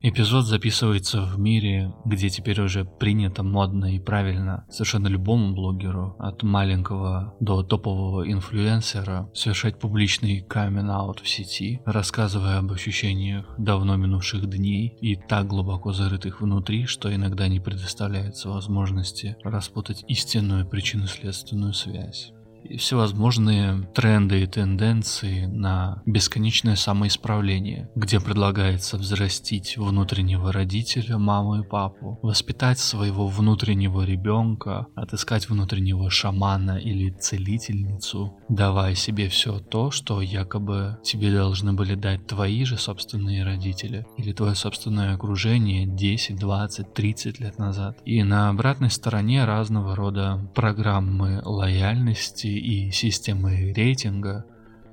Эпизод записывается в мире, где теперь уже принято модно и правильно совершенно любому блогеру, от маленького до топового инфлюенсера, совершать публичный камин-аут в сети, рассказывая об ощущениях давно минувших дней и так глубоко зарытых внутри, что иногда не предоставляется возможности распутать истинную причинно-следственную связь всевозможные тренды и тенденции на бесконечное самоисправление, где предлагается взрастить внутреннего родителя, маму и папу, воспитать своего внутреннего ребенка, отыскать внутреннего шамана или целительницу, давая себе все то, что якобы тебе должны были дать твои же собственные родители или твое собственное окружение 10, 20, 30 лет назад. И на обратной стороне разного рода программы лояльности и системы рейтинга,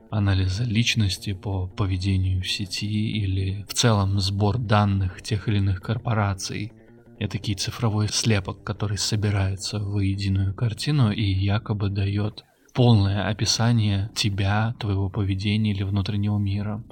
анализа личности по поведению в сети или в целом сбор данных тех или иных корпораций. Этакий цифровой слепок, который собирается в единую картину и якобы дает полное описание тебя, твоего поведения или внутреннего мира.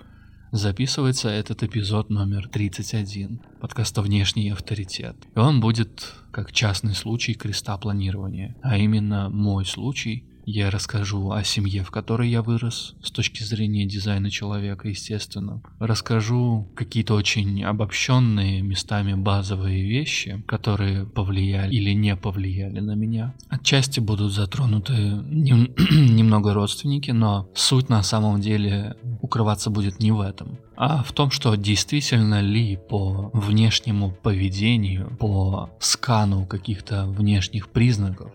Записывается этот эпизод номер 31 подкаста «Внешний авторитет». И он будет как частный случай креста планирования, а именно мой случай – я расскажу о семье, в которой я вырос, с точки зрения дизайна человека, естественно. Расскажу какие-то очень обобщенные, местами базовые вещи, которые повлияли или не повлияли на меня. Отчасти будут затронуты нем немного родственники, но суть на самом деле укрываться будет не в этом а в том, что действительно ли по внешнему поведению, по скану каких-то внешних признаков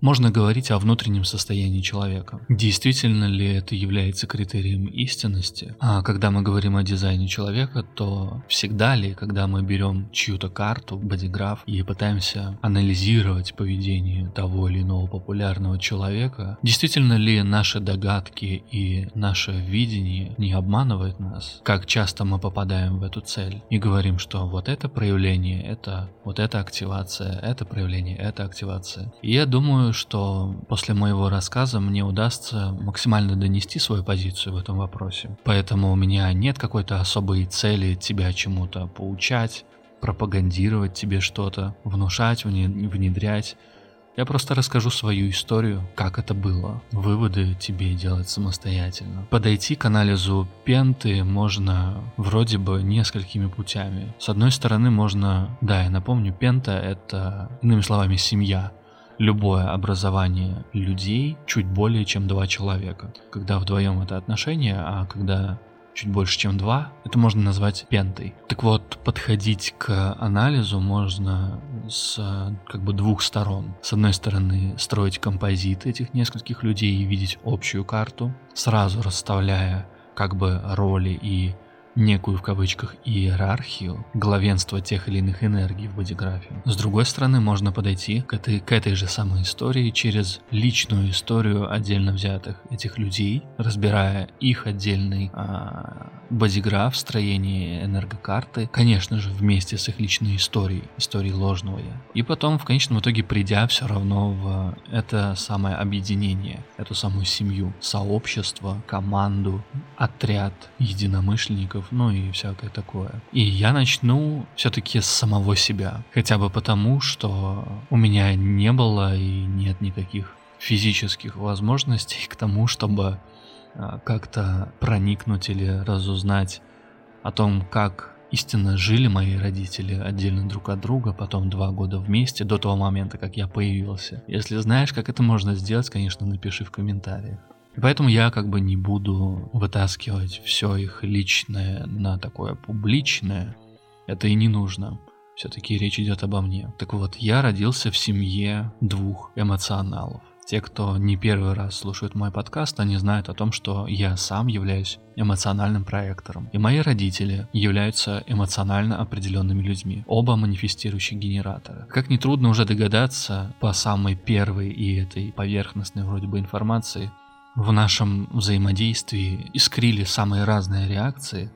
можно говорить о внутреннем состоянии человека. Действительно ли это является критерием истинности? А когда мы говорим о дизайне человека, то всегда ли, когда мы берем чью-то карту, бодиграф и пытаемся анализировать поведение того или иного популярного человека, действительно ли наши догадки и наше видение не обманывает нас? Как часто мы попадаем в эту цель и говорим, что вот это проявление, это вот эта активация, это проявление, это активация. И я думаю, думаю, что после моего рассказа мне удастся максимально донести свою позицию в этом вопросе. Поэтому у меня нет какой-то особой цели тебя чему-то поучать, пропагандировать тебе что-то, внушать, внедрять. Я просто расскажу свою историю, как это было. Выводы тебе делать самостоятельно. Подойти к анализу пенты можно вроде бы несколькими путями. С одной стороны можно, да, я напомню, пента это, иными словами, семья любое образование людей чуть более чем два человека. Когда вдвоем это отношения, а когда чуть больше, чем два, это можно назвать пентой. Так вот, подходить к анализу можно с как бы двух сторон. С одной стороны, строить композит этих нескольких людей и видеть общую карту, сразу расставляя как бы роли и некую в кавычках иерархию, главенство тех или иных энергий в бодиграфе. С другой стороны, можно подойти к этой, к этой же самой истории через личную историю отдельно взятых этих людей, разбирая их отдельный а, бодиграф, строение энергокарты, конечно же, вместе с их личной историей, историей ложного я. И потом, в конечном итоге, придя все равно в это самое объединение, эту самую семью, сообщество, команду, отряд единомышленников, ну и всякое такое. И я начну все-таки с самого себя. Хотя бы потому, что у меня не было и нет никаких физических возможностей к тому, чтобы как-то проникнуть или разузнать о том, как истинно жили мои родители отдельно друг от друга, потом два года вместе, до того момента, как я появился. Если знаешь, как это можно сделать, конечно, напиши в комментариях. Поэтому я как бы не буду вытаскивать все их личное на такое публичное. Это и не нужно. Все-таки речь идет обо мне. Так вот, я родился в семье двух эмоционалов. Те, кто не первый раз слушает мой подкаст, они знают о том, что я сам являюсь эмоциональным проектором. И мои родители являются эмоционально определенными людьми. Оба манифестирующие генераторы. Как нетрудно уже догадаться по самой первой и этой поверхностной вроде бы информации, в нашем взаимодействии искрили самые разные реакции,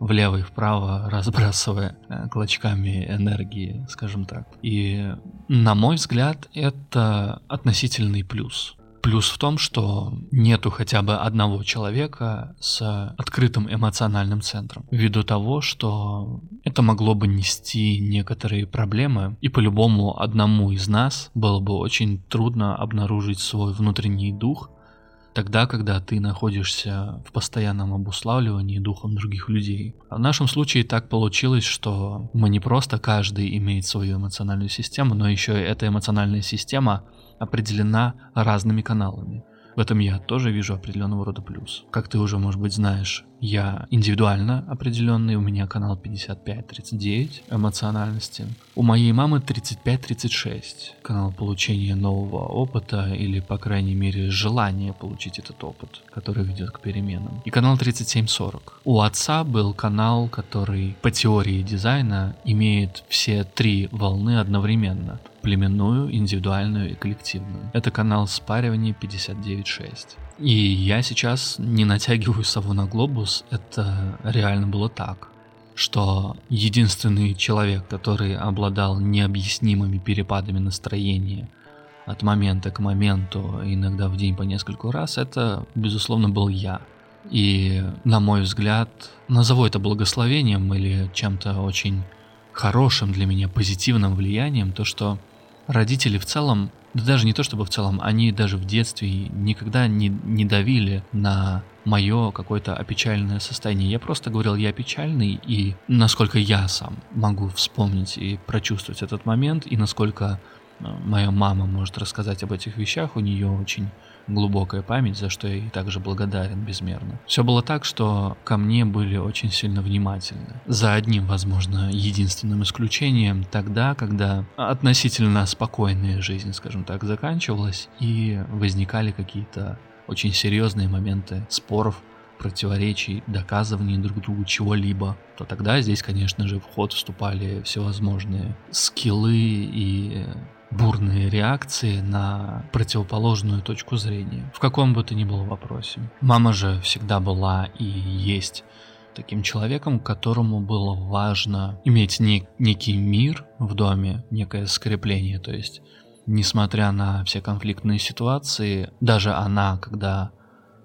влево и вправо, разбрасывая э, клочками энергии, скажем так. И, на мой взгляд, это относительный плюс. Плюс в том, что нету хотя бы одного человека с открытым эмоциональным центром. Ввиду того, что это могло бы нести некоторые проблемы, и по-любому одному из нас было бы очень трудно обнаружить свой внутренний дух, тогда, когда ты находишься в постоянном обуславливании духом других людей. В нашем случае так получилось, что мы не просто каждый имеет свою эмоциональную систему, но еще и эта эмоциональная система определена разными каналами. В этом я тоже вижу определенного рода плюс. Как ты уже, может быть, знаешь, я индивидуально определенный, у меня канал 55-39 эмоциональности. У моей мамы 35-36 канал получения нового опыта или, по крайней мере, желание получить этот опыт, который ведет к переменам. И канал 37-40. У отца был канал, который по теории дизайна имеет все три волны одновременно племенную, индивидуальную и коллективную. Это канал спаривания 59.6. И я сейчас не натягиваю сову на глобус, это реально было так что единственный человек, который обладал необъяснимыми перепадами настроения от момента к моменту, иногда в день по нескольку раз, это, безусловно, был я. И, на мой взгляд, назову это благословением или чем-то очень хорошим для меня, позитивным влиянием, то, что родители в целом, да даже не то чтобы в целом, они даже в детстве никогда не, не давили на мое какое-то опечаленное состояние. Я просто говорил, я печальный, и насколько я сам могу вспомнить и прочувствовать этот момент, и насколько э, моя мама может рассказать об этих вещах, у нее очень глубокая память, за что я ей также благодарен безмерно. Все было так, что ко мне были очень сильно внимательны. За одним, возможно, единственным исключением тогда, когда относительно спокойная жизнь, скажем так, заканчивалась и возникали какие-то очень серьезные моменты споров, противоречий, доказываний друг другу чего-либо, то тогда здесь, конечно же, в ход вступали всевозможные скиллы и бурные реакции на противоположную точку зрения, в каком бы то ни было вопросе. Мама же всегда была и есть таким человеком, которому было важно иметь не, некий мир в доме, некое скрепление, то есть несмотря на все конфликтные ситуации, даже она, когда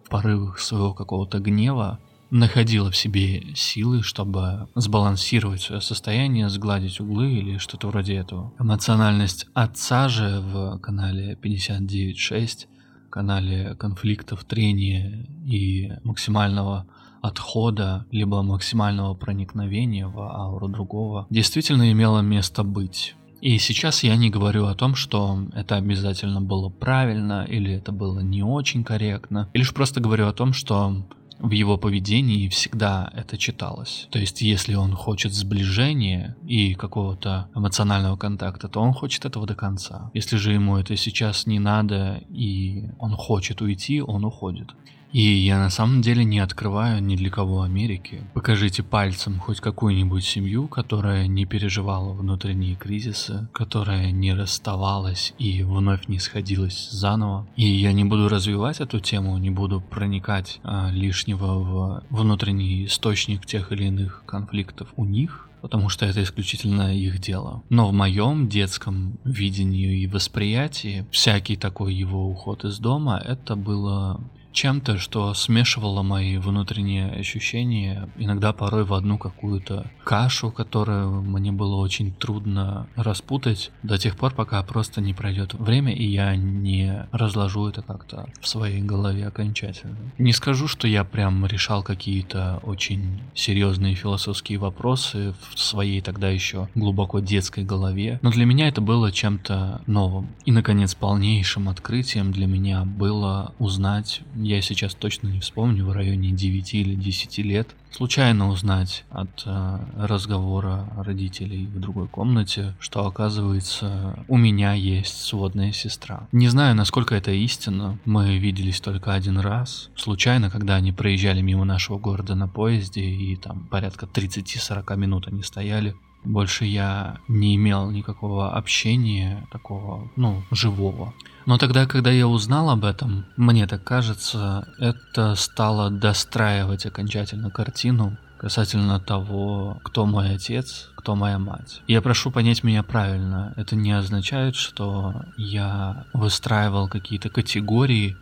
в порывах своего какого-то гнева находила в себе силы, чтобы сбалансировать свое состояние, сгладить углы или что-то вроде этого. Эмоциональность отца же в канале 59.6, канале конфликтов, трения и максимального отхода, либо максимального проникновения в ауру другого, действительно имела место быть. И сейчас я не говорю о том, что это обязательно было правильно, или это было не очень корректно. Я лишь просто говорю о том, что в его поведении всегда это читалось. То есть, если он хочет сближения и какого-то эмоционального контакта, то он хочет этого до конца. Если же ему это сейчас не надо и он хочет уйти, он уходит. И я на самом деле не открываю ни для кого Америки. Покажите пальцем хоть какую-нибудь семью, которая не переживала внутренние кризисы, которая не расставалась и вновь не сходилась заново. И я не буду развивать эту тему, не буду проникать а, лишнего в внутренний источник тех или иных конфликтов у них, потому что это исключительно их дело. Но в моем детском видении и восприятии всякий такой его уход из дома это было чем-то, что смешивало мои внутренние ощущения, иногда порой в одну какую-то кашу, которую мне было очень трудно распутать до тех пор, пока просто не пройдет время, и я не разложу это как-то в своей голове окончательно. Не скажу, что я прям решал какие-то очень серьезные философские вопросы в своей тогда еще глубоко детской голове, но для меня это было чем-то новым. И, наконец, полнейшим открытием для меня было узнать я сейчас точно не вспомню, в районе 9 или 10 лет, случайно узнать от э, разговора родителей в другой комнате, что оказывается у меня есть сводная сестра. Не знаю, насколько это истинно, мы виделись только один раз, случайно, когда они проезжали мимо нашего города на поезде, и там порядка 30-40 минут они стояли, больше я не имел никакого общения такого, ну, живого. Но тогда, когда я узнал об этом, мне так кажется, это стало достраивать окончательно картину касательно того, кто мой отец, кто моя мать. Я прошу понять меня правильно. Это не означает, что я выстраивал какие-то категории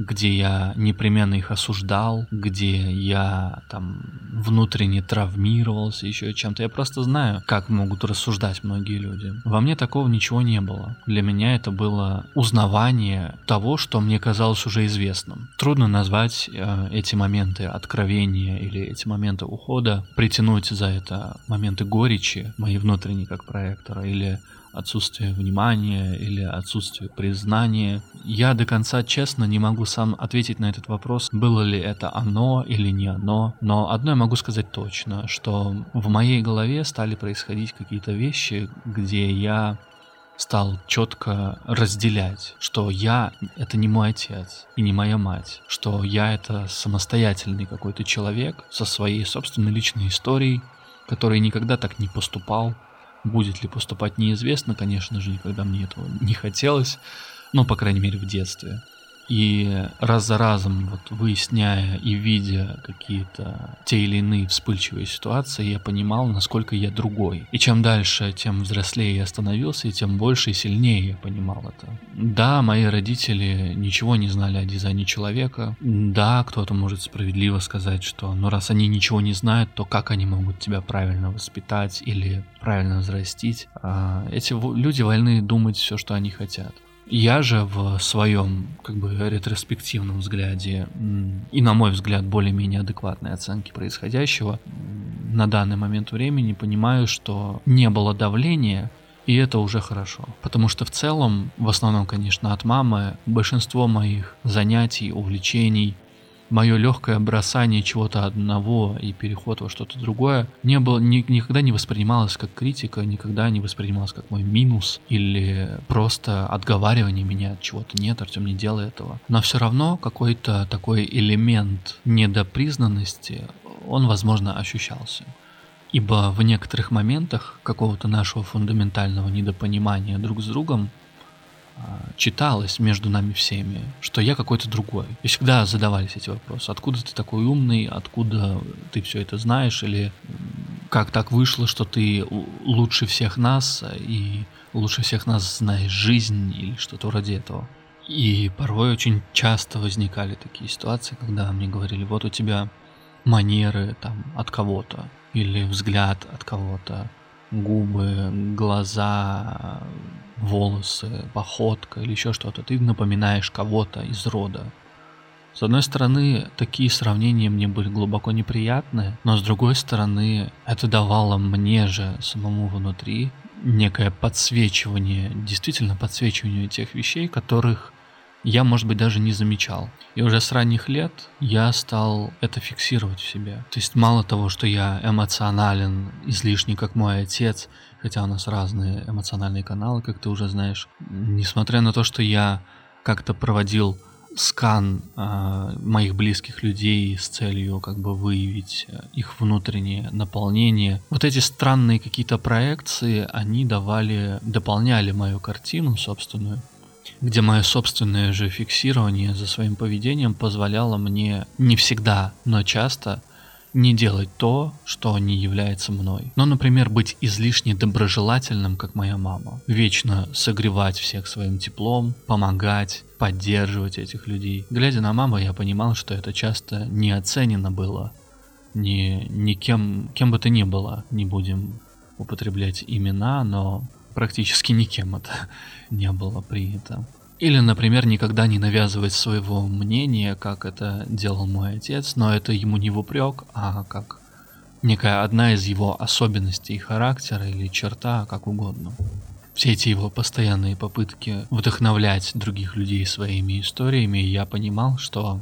где я непременно их осуждал, где я там внутренне травмировался еще чем-то. Я просто знаю, как могут рассуждать многие люди. Во мне такого ничего не было. Для меня это было узнавание того, что мне казалось уже известным. Трудно назвать э, эти моменты откровения или эти моменты ухода, притянуть за это моменты горечи, мои внутренние как проектора, или отсутствие внимания или отсутствие признания. Я до конца честно не могу сам ответить на этот вопрос, было ли это оно или не оно. Но одно я могу сказать точно, что в моей голове стали происходить какие-то вещи, где я стал четко разделять, что я — это не мой отец и не моя мать, что я — это самостоятельный какой-то человек со своей собственной личной историей, который никогда так не поступал, Будет ли поступать неизвестно, конечно же, никогда мне этого не хотелось, ну, по крайней мере, в детстве. И раз за разом, вот выясняя и видя какие-то те или иные вспыльчивые ситуации, я понимал, насколько я другой. И чем дальше, тем взрослее я становился, и тем больше и сильнее я понимал это. Да, мои родители ничего не знали о дизайне человека. Да, кто-то может справедливо сказать, что ну раз они ничего не знают, то как они могут тебя правильно воспитать или правильно взрастить? А эти люди вольны думать все, что они хотят. Я же в своем как бы ретроспективном взгляде и, на мой взгляд, более-менее адекватной оценки происходящего на данный момент времени понимаю, что не было давления, и это уже хорошо. Потому что в целом, в основном, конечно, от мамы, большинство моих занятий, увлечений, мое легкое бросание чего-то одного и переход во что-то другое не было, ни, никогда не воспринималось как критика, никогда не воспринималось как мой минус или просто отговаривание меня от чего-то. Нет, Артем, не делай этого. Но все равно какой-то такой элемент недопризнанности, он, возможно, ощущался. Ибо в некоторых моментах какого-то нашего фундаментального недопонимания друг с другом читалось между нами всеми, что я какой-то другой. И всегда задавались эти вопросы. Откуда ты такой умный, откуда ты все это знаешь, или как так вышло, что ты лучше всех нас и лучше всех нас знаешь жизнь или что-то вроде этого. И порой очень часто возникали такие ситуации, когда мне говорили, вот у тебя манеры там от кого-то, или взгляд от кого-то, губы, глаза, волосы, походка или еще что-то, ты напоминаешь кого-то из рода. С одной стороны, такие сравнения мне были глубоко неприятны, но с другой стороны, это давало мне же самому внутри некое подсвечивание, действительно подсвечивание тех вещей, которых я, может быть, даже не замечал. И уже с ранних лет я стал это фиксировать в себе. То есть мало того, что я эмоционален, излишне, как мой отец, хотя у нас разные эмоциональные каналы, как ты уже знаешь, несмотря на то, что я как-то проводил скан э, моих близких людей с целью как бы выявить э, их внутреннее наполнение. Вот эти странные какие-то проекции, они давали, дополняли мою картину собственную где мое собственное же фиксирование за своим поведением позволяло мне не всегда, но часто не делать то, что не является мной. Но, например, быть излишне доброжелательным, как моя мама. Вечно согревать всех своим теплом, помогать, поддерживать этих людей. Глядя на маму, я понимал, что это часто не оценено было. Ни, ни кем, кем бы то ни было, не будем употреблять имена, но практически никем это не было принято. Или, например, никогда не навязывать своего мнения, как это делал мой отец, но это ему не в упрек, а как некая одна из его особенностей характера или черта, как угодно. Все эти его постоянные попытки вдохновлять других людей своими историями, я понимал, что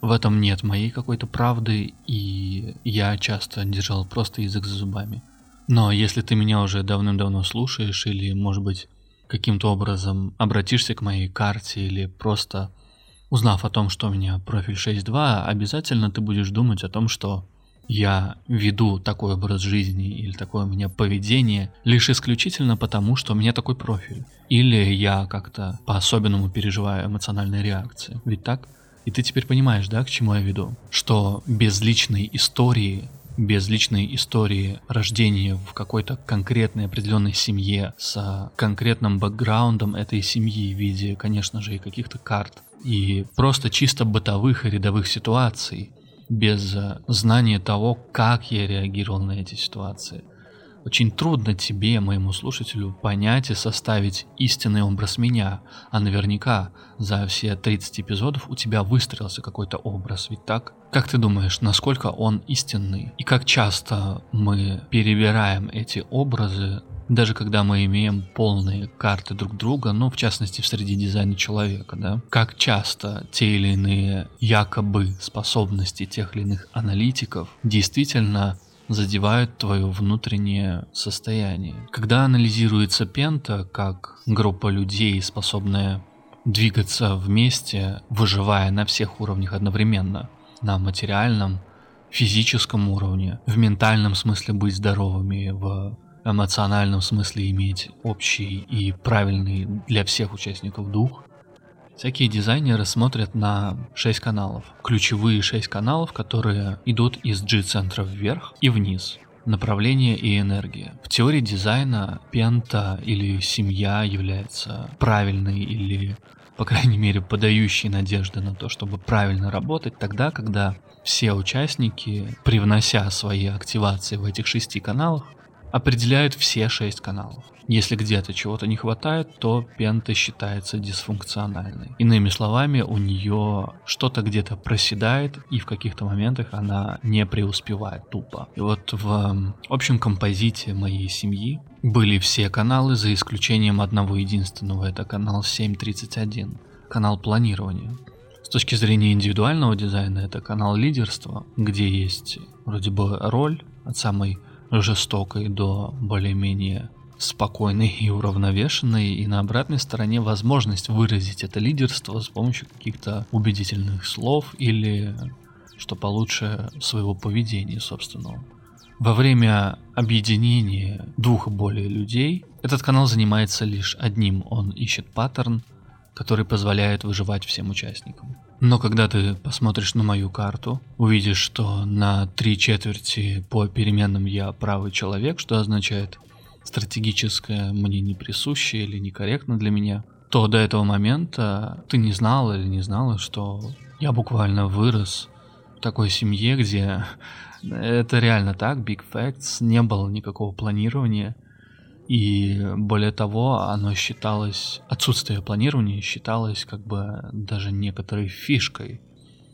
в этом нет моей какой-то правды, и я часто держал просто язык за зубами. Но если ты меня уже давным-давно слушаешь, или, может быть, каким-то образом обратишься к моей карте, или просто узнав о том, что у меня профиль 6.2, обязательно ты будешь думать о том, что я веду такой образ жизни или такое у меня поведение лишь исключительно потому, что у меня такой профиль. Или я как-то по-особенному переживаю эмоциональные реакции. Ведь так? И ты теперь понимаешь, да, к чему я веду? Что без личной истории без личной истории рождения в какой-то конкретной определенной семье с конкретным бэкграундом этой семьи в виде, конечно же, и каких-то карт, и просто чисто бытовых и рядовых ситуаций, без знания того, как я реагировал на эти ситуации. Очень трудно тебе, моему слушателю, понять и составить истинный образ меня, а наверняка за все 30 эпизодов у тебя выстроился какой-то образ, ведь так? Как ты думаешь, насколько он истинный? И как часто мы перебираем эти образы, даже когда мы имеем полные карты друг друга, ну, в частности, в среде дизайна человека, да? Как часто те или иные якобы способности тех или иных аналитиков действительно задевают твое внутреннее состояние. Когда анализируется пента как группа людей, способная двигаться вместе, выживая на всех уровнях одновременно, на материальном, физическом уровне, в ментальном смысле быть здоровыми, в эмоциональном смысле иметь общий и правильный для всех участников дух, Всякие дизайнеры смотрят на 6 каналов. Ключевые 6 каналов, которые идут из G-центра вверх и вниз. Направление и энергия. В теории дизайна пента или семья является правильной или, по крайней мере, подающей надежды на то, чтобы правильно работать тогда, когда все участники, привнося свои активации в этих шести каналах, определяют все шесть каналов. Если где-то чего-то не хватает, то пента считается дисфункциональной. Иными словами, у нее что-то где-то проседает, и в каких-то моментах она не преуспевает тупо. И вот в общем композите моей семьи были все каналы, за исключением одного единственного, это канал 731, канал планирования. С точки зрения индивидуального дизайна, это канал лидерства, где есть вроде бы роль от самой жестокой до более-менее спокойной и уравновешенной, и на обратной стороне возможность выразить это лидерство с помощью каких-то убедительных слов или, что получше, своего поведения собственного. Во время объединения двух и более людей этот канал занимается лишь одним. Он ищет паттерн, который позволяет выживать всем участникам. Но когда ты посмотришь на мою карту, увидишь, что на три четверти по переменным я правый человек, что означает стратегическое мне не присуще или некорректно для меня, то до этого момента ты не знал или не знала, что я буквально вырос в такой семье, где это реально так, big facts, не было никакого планирования, и более того, оно считалось, отсутствие планирования считалось как бы даже некоторой фишкой.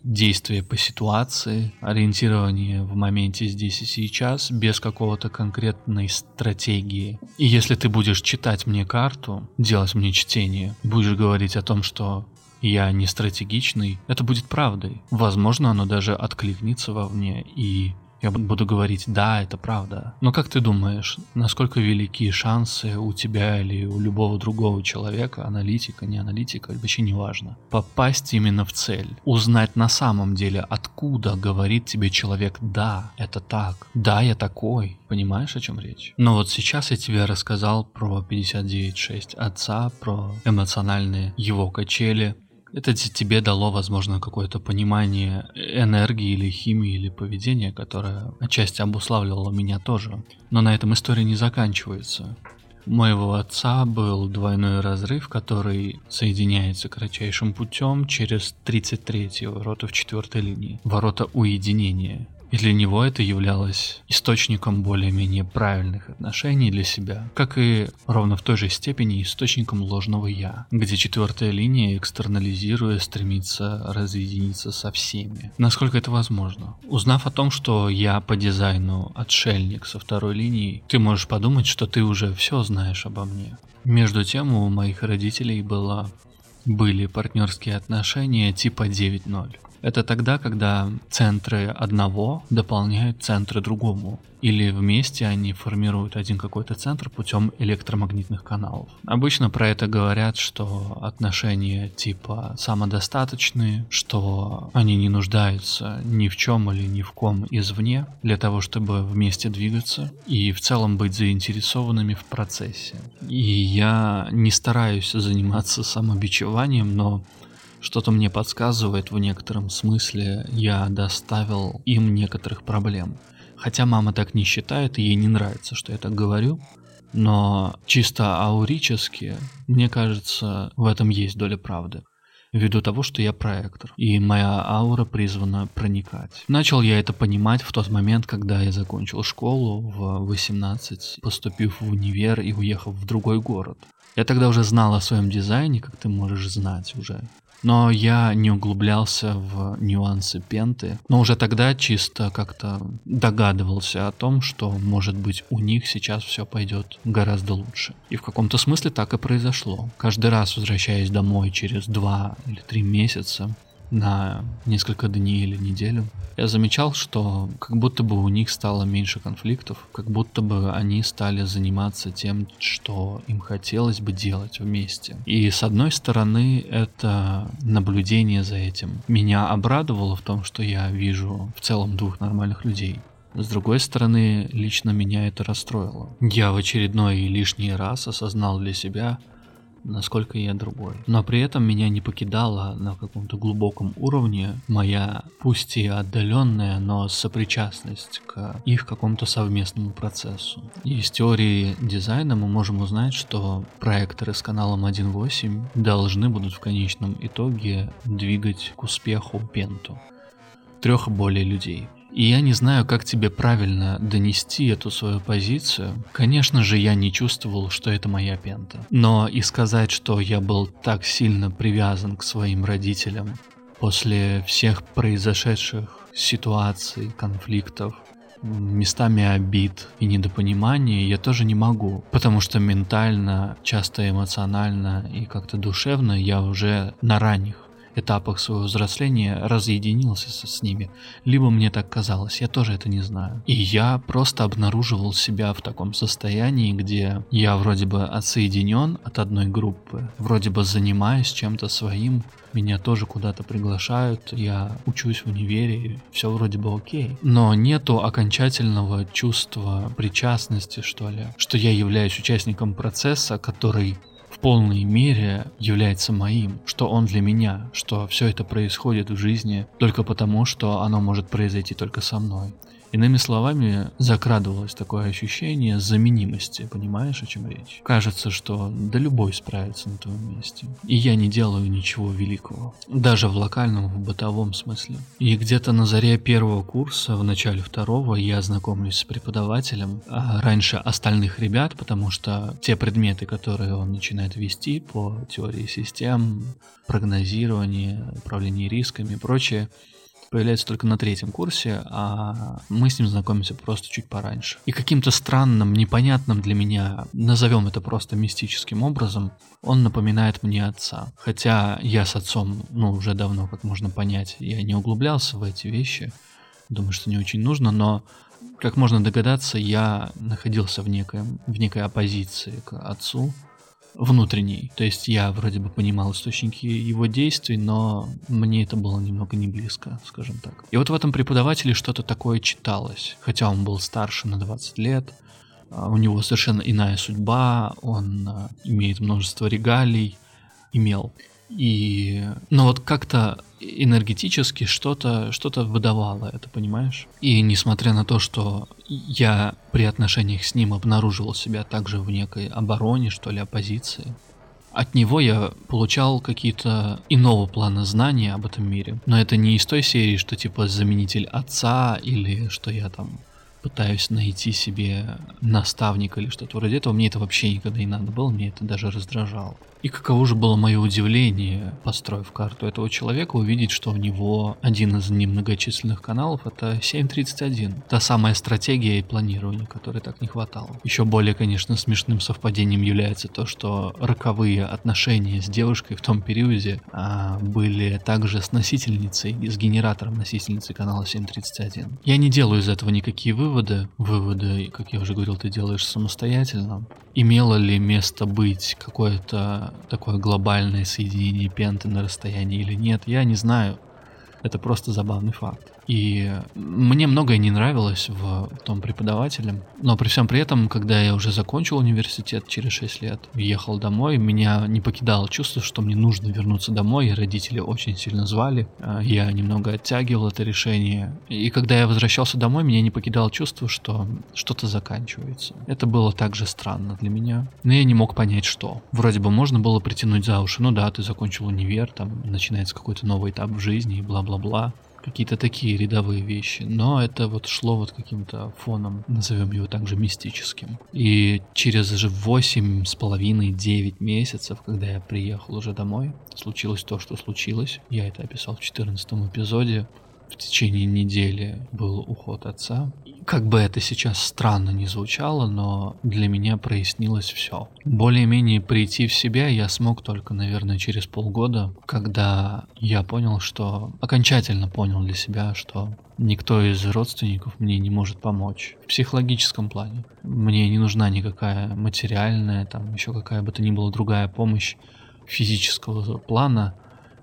Действие по ситуации, ориентирование в моменте здесь и сейчас, без какого-то конкретной стратегии. И если ты будешь читать мне карту, делать мне чтение, будешь говорить о том, что я не стратегичный, это будет правдой. Возможно, оно даже откликнется во мне и я буду говорить, да, это правда. Но как ты думаешь, насколько велики шансы у тебя или у любого другого человека, аналитика, не аналитика, вообще не важно, попасть именно в цель, узнать на самом деле, откуда говорит тебе человек, да, это так, да, я такой, Понимаешь, о чем речь? Но вот сейчас я тебе рассказал про 59.6 отца, про эмоциональные его качели, это тебе дало, возможно, какое-то понимание энергии или химии или поведения, которое отчасти обуславливало меня тоже. Но на этом история не заканчивается. Моего отца был двойной разрыв, который соединяется кратчайшим путем через 33 ворота в четвертой линии. Ворота уединения. И для него это являлось источником более-менее правильных отношений для себя, как и ровно в той же степени источником ложного «я», где четвертая линия, экстернализируя, стремится разъединиться со всеми. Насколько это возможно? Узнав о том, что я по дизайну отшельник со второй линии, ты можешь подумать, что ты уже все знаешь обо мне. Между тем, у моих родителей было были партнерские отношения типа 9.0. Это тогда, когда центры одного дополняют центры другому. Или вместе они формируют один какой-то центр путем электромагнитных каналов. Обычно про это говорят, что отношения типа самодостаточные, что они не нуждаются ни в чем или ни в ком извне для того, чтобы вместе двигаться и в целом быть заинтересованными в процессе. И я не стараюсь заниматься самобичеванием, но что-то мне подсказывает в некотором смысле, я доставил им некоторых проблем. Хотя мама так не считает, и ей не нравится, что я так говорю. Но чисто аурически, мне кажется, в этом есть доля правды ввиду того, что я проектор, и моя аура призвана проникать. Начал я это понимать в тот момент, когда я закончил школу в 18, поступив в универ и уехав в другой город. Я тогда уже знал о своем дизайне, как ты можешь знать уже. Но я не углублялся в нюансы пенты, но уже тогда чисто как-то догадывался о том, что, может быть, у них сейчас все пойдет гораздо лучше. И в каком-то смысле так и произошло. Каждый раз, возвращаясь домой через два или три месяца, на несколько дней или неделю, я замечал, что как будто бы у них стало меньше конфликтов, как будто бы они стали заниматься тем, что им хотелось бы делать вместе. И с одной стороны, это наблюдение за этим меня обрадовало в том, что я вижу в целом двух нормальных людей. С другой стороны, лично меня это расстроило. Я в очередной и лишний раз осознал для себя, насколько я другой. Но при этом меня не покидала на каком-то глубоком уровне моя, пусть и отдаленная, но сопричастность к их какому-то совместному процессу. И из теории дизайна мы можем узнать, что проекторы с каналом 1.8 должны будут в конечном итоге двигать к успеху пенту трех более людей. И я не знаю, как тебе правильно донести эту свою позицию. Конечно же, я не чувствовал, что это моя пента. Но и сказать, что я был так сильно привязан к своим родителям после всех произошедших ситуаций, конфликтов, местами обид и недопонимания я тоже не могу, потому что ментально, часто эмоционально и как-то душевно я уже на ранних этапах своего взросления разъединился с, ними. Либо мне так казалось, я тоже это не знаю. И я просто обнаруживал себя в таком состоянии, где я вроде бы отсоединен от одной группы, вроде бы занимаюсь чем-то своим, меня тоже куда-то приглашают, я учусь в универе, все вроде бы окей. Но нету окончательного чувства причастности, что ли, что я являюсь участником процесса, который в полной мере является моим, что он для меня, что все это происходит в жизни только потому, что оно может произойти только со мной. Иными словами, закрадывалось такое ощущение заменимости, понимаешь, о чем речь? Кажется, что да любой справится на твоем месте. И я не делаю ничего великого. Даже в локальном, в бытовом смысле. И где-то на заре первого курса, в начале второго, я знакомлюсь с преподавателем а раньше остальных ребят, потому что те предметы, которые он начинает вести по теории систем, прогнозирование, управление рисками и прочее, появляется только на третьем курсе, а мы с ним знакомимся просто чуть пораньше. И каким-то странным, непонятным для меня, назовем это просто мистическим образом, он напоминает мне отца. Хотя я с отцом, ну, уже давно, как можно понять, я не углублялся в эти вещи. Думаю, что не очень нужно, но как можно догадаться, я находился в, некоем, в некой оппозиции к отцу внутренний. То есть я вроде бы понимал источники его действий, но мне это было немного не близко, скажем так. И вот в этом преподавателе что-то такое читалось. Хотя он был старше на 20 лет, а, у него совершенно иная судьба, он а, имеет множество регалий, имел. И, ну вот как-то энергетически что-то что-то выдавало это, понимаешь? И несмотря на то, что я при отношениях с ним обнаруживал себя также в некой обороне, что ли, оппозиции, от него я получал какие-то иного плана знания об этом мире. Но это не из той серии, что типа заменитель отца или что я там пытаюсь найти себе наставника или что-то вроде этого. Мне это вообще никогда не надо было, мне это даже раздражало. И каково же было мое удивление, построив карту этого человека, увидеть, что у него один из немногочисленных каналов это 731. Та самая стратегия и планирование, которой так не хватало. Еще более, конечно, смешным совпадением является то, что роковые отношения с девушкой в том периоде а, были также с носительницей, с генератором носительницы канала 731. Я не делаю из этого никакие выводы. Выводы, как я уже говорил, ты делаешь самостоятельно. Имело ли место быть какое-то такое глобальное соединение пенты на расстоянии или нет, я не знаю. Это просто забавный факт. И мне многое не нравилось в том преподавателе. Но при всем при этом, когда я уже закончил университет через 6 лет, ехал домой, меня не покидало чувство, что мне нужно вернуться домой, и родители очень сильно звали. А, я немного оттягивал это решение. И когда я возвращался домой, меня не покидало чувство, что что-то заканчивается. Это было также странно для меня. Но я не мог понять, что. Вроде бы можно было притянуть за уши. Ну да, ты закончил универ, там начинается какой-то новый этап в жизни и бла-бла-бла какие-то такие рядовые вещи, но это вот шло вот каким-то фоном, назовем его также мистическим. И через же восемь с половиной, девять месяцев, когда я приехал уже домой, случилось то, что случилось. Я это описал в 14 эпизоде. В течение недели был уход отца. Как бы это сейчас странно не звучало, но для меня прояснилось все. Более-менее прийти в себя я смог только, наверное, через полгода, когда я понял, что... Окончательно понял для себя, что никто из родственников мне не может помочь в психологическом плане. Мне не нужна никакая материальная, там еще какая бы то ни была другая помощь физического плана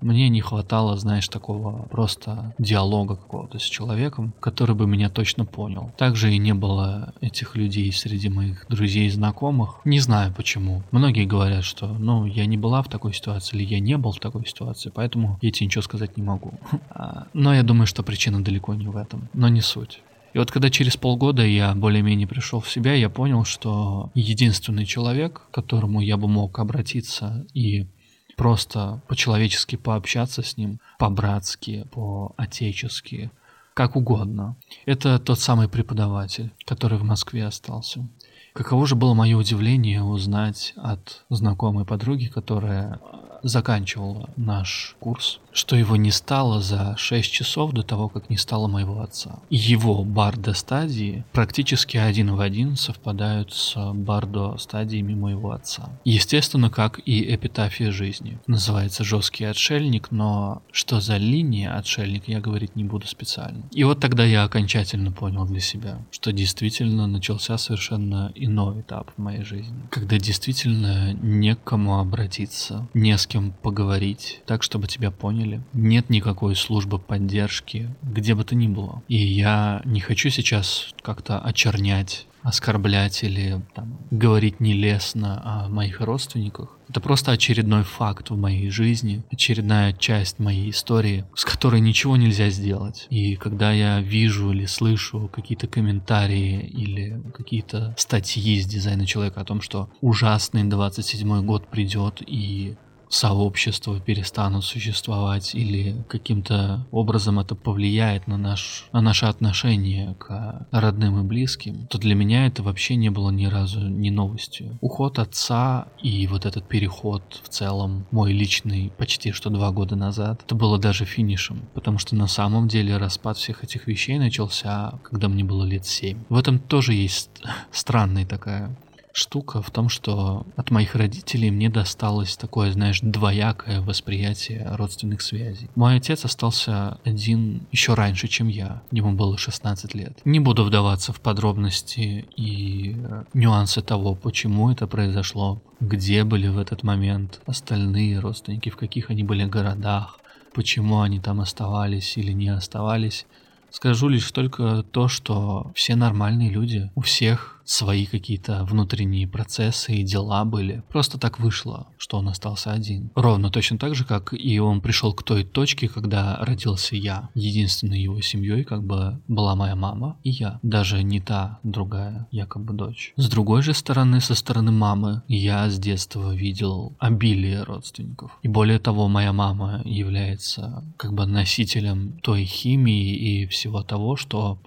мне не хватало, знаешь, такого просто диалога какого-то с человеком, который бы меня точно понял. Также и не было этих людей среди моих друзей и знакомых. Не знаю почему. Многие говорят, что, ну, я не была в такой ситуации, или я не был в такой ситуации, поэтому я тебе ничего сказать не могу. А, но я думаю, что причина далеко не в этом. Но не суть. И вот когда через полгода я более-менее пришел в себя, я понял, что единственный человек, к которому я бы мог обратиться и просто по-человечески пообщаться с ним, по-братски, по-отечески, как угодно. Это тот самый преподаватель, который в Москве остался. Каково же было мое удивление узнать от знакомой подруги, которая заканчивала наш курс, что его не стало за 6 часов до того, как не стало моего отца. Его бардо стадии практически один в один совпадают с бардо стадиями моего отца. Естественно, как и эпитафия жизни. Называется «Жесткий отшельник», но что за линия отшельник, я говорить не буду специально. И вот тогда я окончательно понял для себя, что действительно начался совершенно иной этап в моей жизни. Когда действительно не к кому обратиться, не с кем поговорить, так, чтобы тебя поняли. Нет никакой службы поддержки, где бы то ни было. И я не хочу сейчас как-то очернять оскорблять или там, говорить нелестно о моих родственниках. Это просто очередной факт в моей жизни, очередная часть моей истории, с которой ничего нельзя сделать. И когда я вижу или слышу какие-то комментарии или какие-то статьи из дизайна человека о том, что ужасный 27 год придет и сообщества перестанут существовать или каким-то образом это повлияет на, наш, на наше отношение к родным и близким, то для меня это вообще не было ни разу не новостью. Уход отца и вот этот переход в целом, мой личный почти что два года назад, это было даже финишем, потому что на самом деле распад всех этих вещей начался, когда мне было лет семь. В этом тоже есть странная такая штука в том, что от моих родителей мне досталось такое, знаешь, двоякое восприятие родственных связей. Мой отец остался один еще раньше, чем я. Ему было 16 лет. Не буду вдаваться в подробности и э, нюансы того, почему это произошло, где были в этот момент остальные родственники, в каких они были городах, почему они там оставались или не оставались. Скажу лишь только то, что все нормальные люди, у всех свои какие-то внутренние процессы и дела были. Просто так вышло, что он остался один. Ровно точно так же, как и он пришел к той точке, когда родился я. Единственной его семьей как бы была моя мама и я. Даже не та другая якобы дочь. С другой же стороны, со стороны мамы, я с детства видел обилие родственников. И более того, моя мама является как бы носителем той химии и всего того, что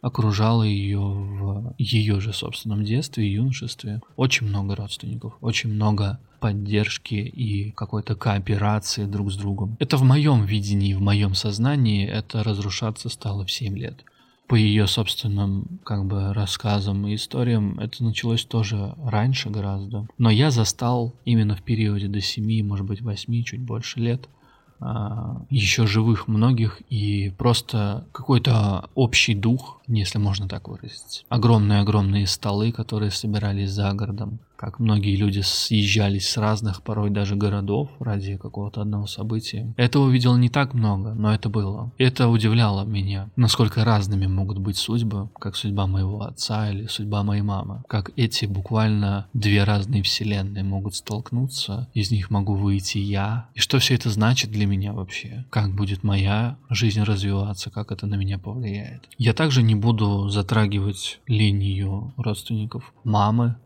окружало ее в ее же собственном детстве и юношестве. Очень много родственников, очень много поддержки и какой-то кооперации друг с другом. Это в моем видении, в моем сознании это разрушаться стало в 7 лет. По ее собственным как бы рассказам и историям это началось тоже раньше гораздо. Но я застал именно в периоде до 7, может быть 8, чуть больше лет – а, еще живых многих и просто какой-то общий дух если можно так выразить. Огромные-огромные столы, которые собирались за городом, как многие люди съезжались с разных, порой даже городов ради какого-то одного события. Этого видел не так много, но это было. Это удивляло меня, насколько разными могут быть судьбы, как судьба моего отца или судьба моей мамы. Как эти буквально две разные вселенные могут столкнуться, из них могу выйти я. И что все это значит для меня вообще? Как будет моя жизнь развиваться, как это на меня повлияет? Я также не буду затрагивать линию родственников мамы,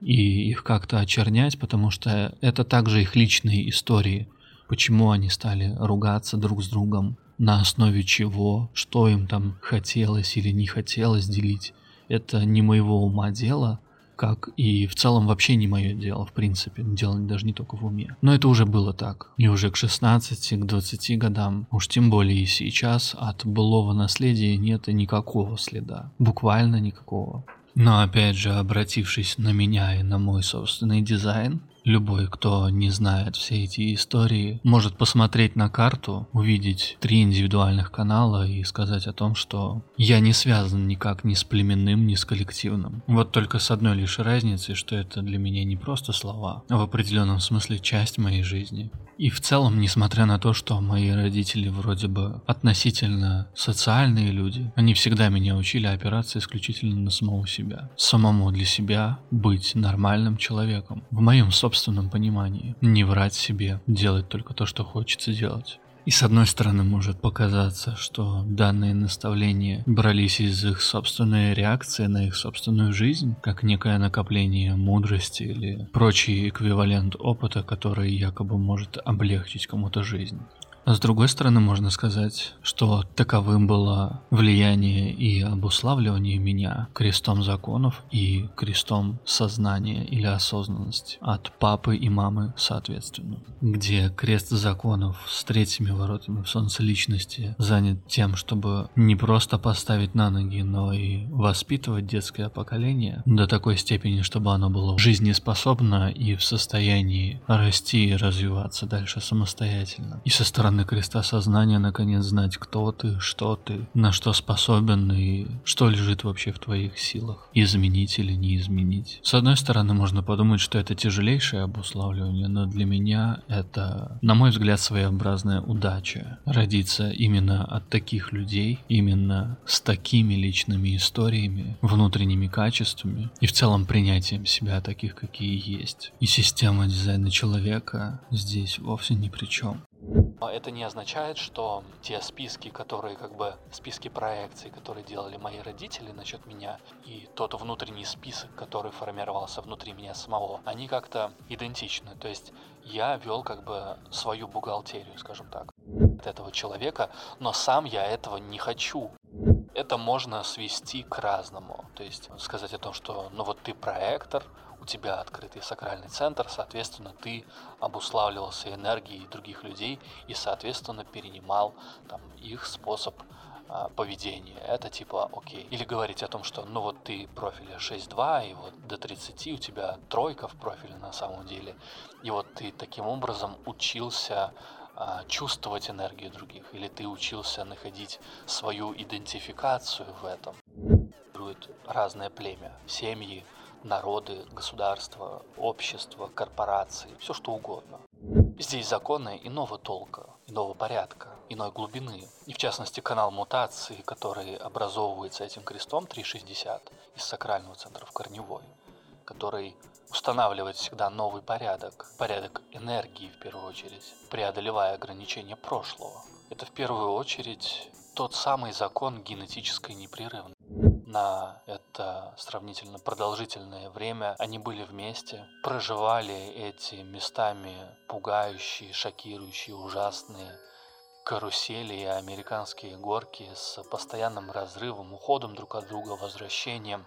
и их как-то очернять, потому что это также их личные истории. Почему они стали ругаться друг с другом, на основе чего, что им там хотелось или не хотелось делить. Это не моего ума дело, как и в целом вообще не мое дело, в принципе, дело даже не только в уме. Но это уже было так. И уже к 16, к 20 годам, уж тем более и сейчас, от былого наследия нет никакого следа. Буквально никакого. Но опять же, обратившись на меня и на мой собственный дизайн, Любой, кто не знает все эти истории, может посмотреть на карту, увидеть три индивидуальных канала и сказать о том, что я не связан никак ни с племенным, ни с коллективным. Вот только с одной лишь разницей, что это для меня не просто слова, а в определенном смысле часть моей жизни. И в целом, несмотря на то, что мои родители вроде бы относительно социальные люди, они всегда меня учили опираться исключительно на самого себя. Самому для себя быть нормальным человеком. В моем собственном понимании. Не врать себе, делать только то, что хочется делать. И с одной стороны может показаться, что данные наставления брались из их собственной реакции на их собственную жизнь, как некое накопление мудрости или прочий эквивалент опыта, который якобы может облегчить кому-то жизнь. С другой стороны, можно сказать, что таковым было влияние и обуславливание меня крестом законов и крестом сознания или осознанности от папы и мамы соответственно. Где крест законов с третьими воротами в солнце личности занят тем, чтобы не просто поставить на ноги, но и воспитывать детское поколение до такой степени, чтобы оно было жизнеспособно и в состоянии расти и развиваться дальше самостоятельно. И со стороны стороны креста сознания наконец знать, кто ты, что ты, на что способен и что лежит вообще в твоих силах. Изменить или не изменить. С одной стороны, можно подумать, что это тяжелейшее обуславливание, но для меня это, на мой взгляд, своеобразная удача. Родиться именно от таких людей, именно с такими личными историями, внутренними качествами и в целом принятием себя таких, какие есть. И система дизайна человека здесь вовсе ни при чем. Это не означает, что те списки, которые как бы списки проекций, которые делали мои родители насчет меня, и тот внутренний список, который формировался внутри меня самого, они как-то идентичны. То есть я вел как бы свою бухгалтерию, скажем так, от этого человека, но сам я этого не хочу. Это можно свести к разному. То есть сказать о том, что ну вот ты проектор, у тебя открытый сакральный центр, соответственно, ты обуславливался энергией других людей и, соответственно, перенимал там, их способ а, поведения. Это типа окей. Или говорить о том, что ну вот ты профиля 6.2, и вот до 30 у тебя тройка в профиле на самом деле. И вот ты таким образом учился а, чувствовать энергию других, или ты учился находить свою идентификацию в этом. Разное племя, семьи, народы, государства, общества, корпорации, все что угодно. Здесь законы иного толка, иного порядка, иной глубины. И в частности канал мутации, который образовывается этим крестом 360 из сакрального центра в корневой, который устанавливает всегда новый порядок, порядок энергии в первую очередь, преодолевая ограничения прошлого. Это в первую очередь тот самый закон генетической непрерывности на это сравнительно продолжительное время. Они были вместе, проживали эти местами пугающие, шокирующие, ужасные карусели и американские горки с постоянным разрывом, уходом друг от друга, возвращением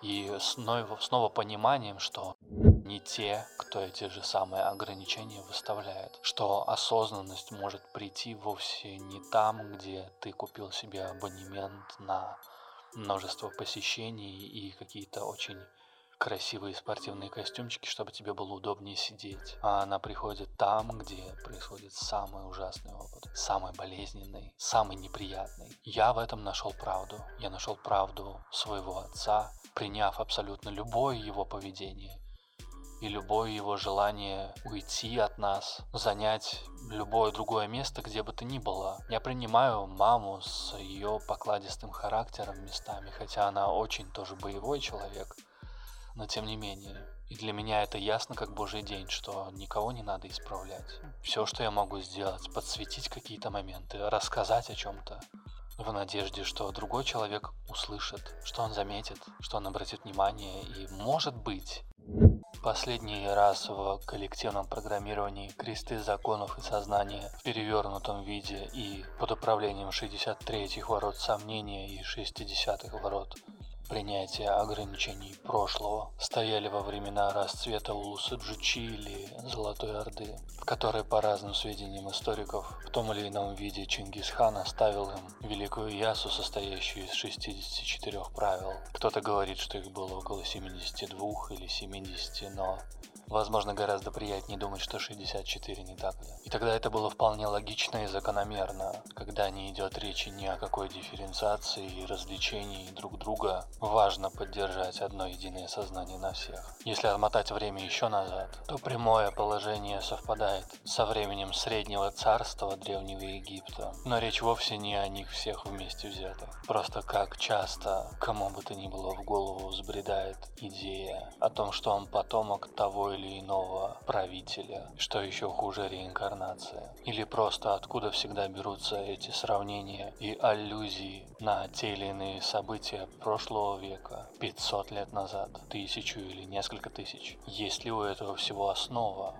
и снова, снова пониманием, что не те, кто эти же самые ограничения выставляет, что осознанность может прийти вовсе не там, где ты купил себе абонемент на множество посещений и какие-то очень красивые спортивные костюмчики, чтобы тебе было удобнее сидеть. А она приходит там, где происходит самый ужасный опыт, самый болезненный, самый неприятный. Я в этом нашел правду. Я нашел правду своего отца, приняв абсолютно любое его поведение и любое его желание уйти от нас, занять любое другое место, где бы то ни было. Я принимаю маму с ее покладистым характером местами, хотя она очень тоже боевой человек, но тем не менее. И для меня это ясно как божий день, что никого не надо исправлять. Все, что я могу сделать, подсветить какие-то моменты, рассказать о чем-то, в надежде, что другой человек услышит, что он заметит, что он обратит внимание и, может быть, Последний раз в коллективном программировании кресты законов и сознания в перевернутом виде и под управлением 63-х ворот сомнения и 60-х ворот принятия ограничений прошлого стояли во времена расцвета улуса Джучи или Золотой Орды, в которой, по разным сведениям историков, в том или ином виде Чингисхан оставил им Великую Ясу, состоящую из 64 правил. Кто-то говорит, что их было около 72 или 70, но Возможно, гораздо приятнее думать, что 64 не так. И тогда это было вполне логично и закономерно, когда не идет речи ни о какой дифференциации и развлечении друг друга, важно поддержать одно единое сознание на всех. Если отмотать время еще назад, то прямое положение совпадает со временем Среднего Царства Древнего Египта. Но речь вовсе не о них всех вместе взятых. Просто как часто, кому бы то ни было в голову взбредает идея о том, что он потомок того или или иного правителя, что еще хуже реинкарнация. Или просто откуда всегда берутся эти сравнения и аллюзии на те или иные события прошлого века, 500 лет назад, тысячу или несколько тысяч. Есть ли у этого всего основа?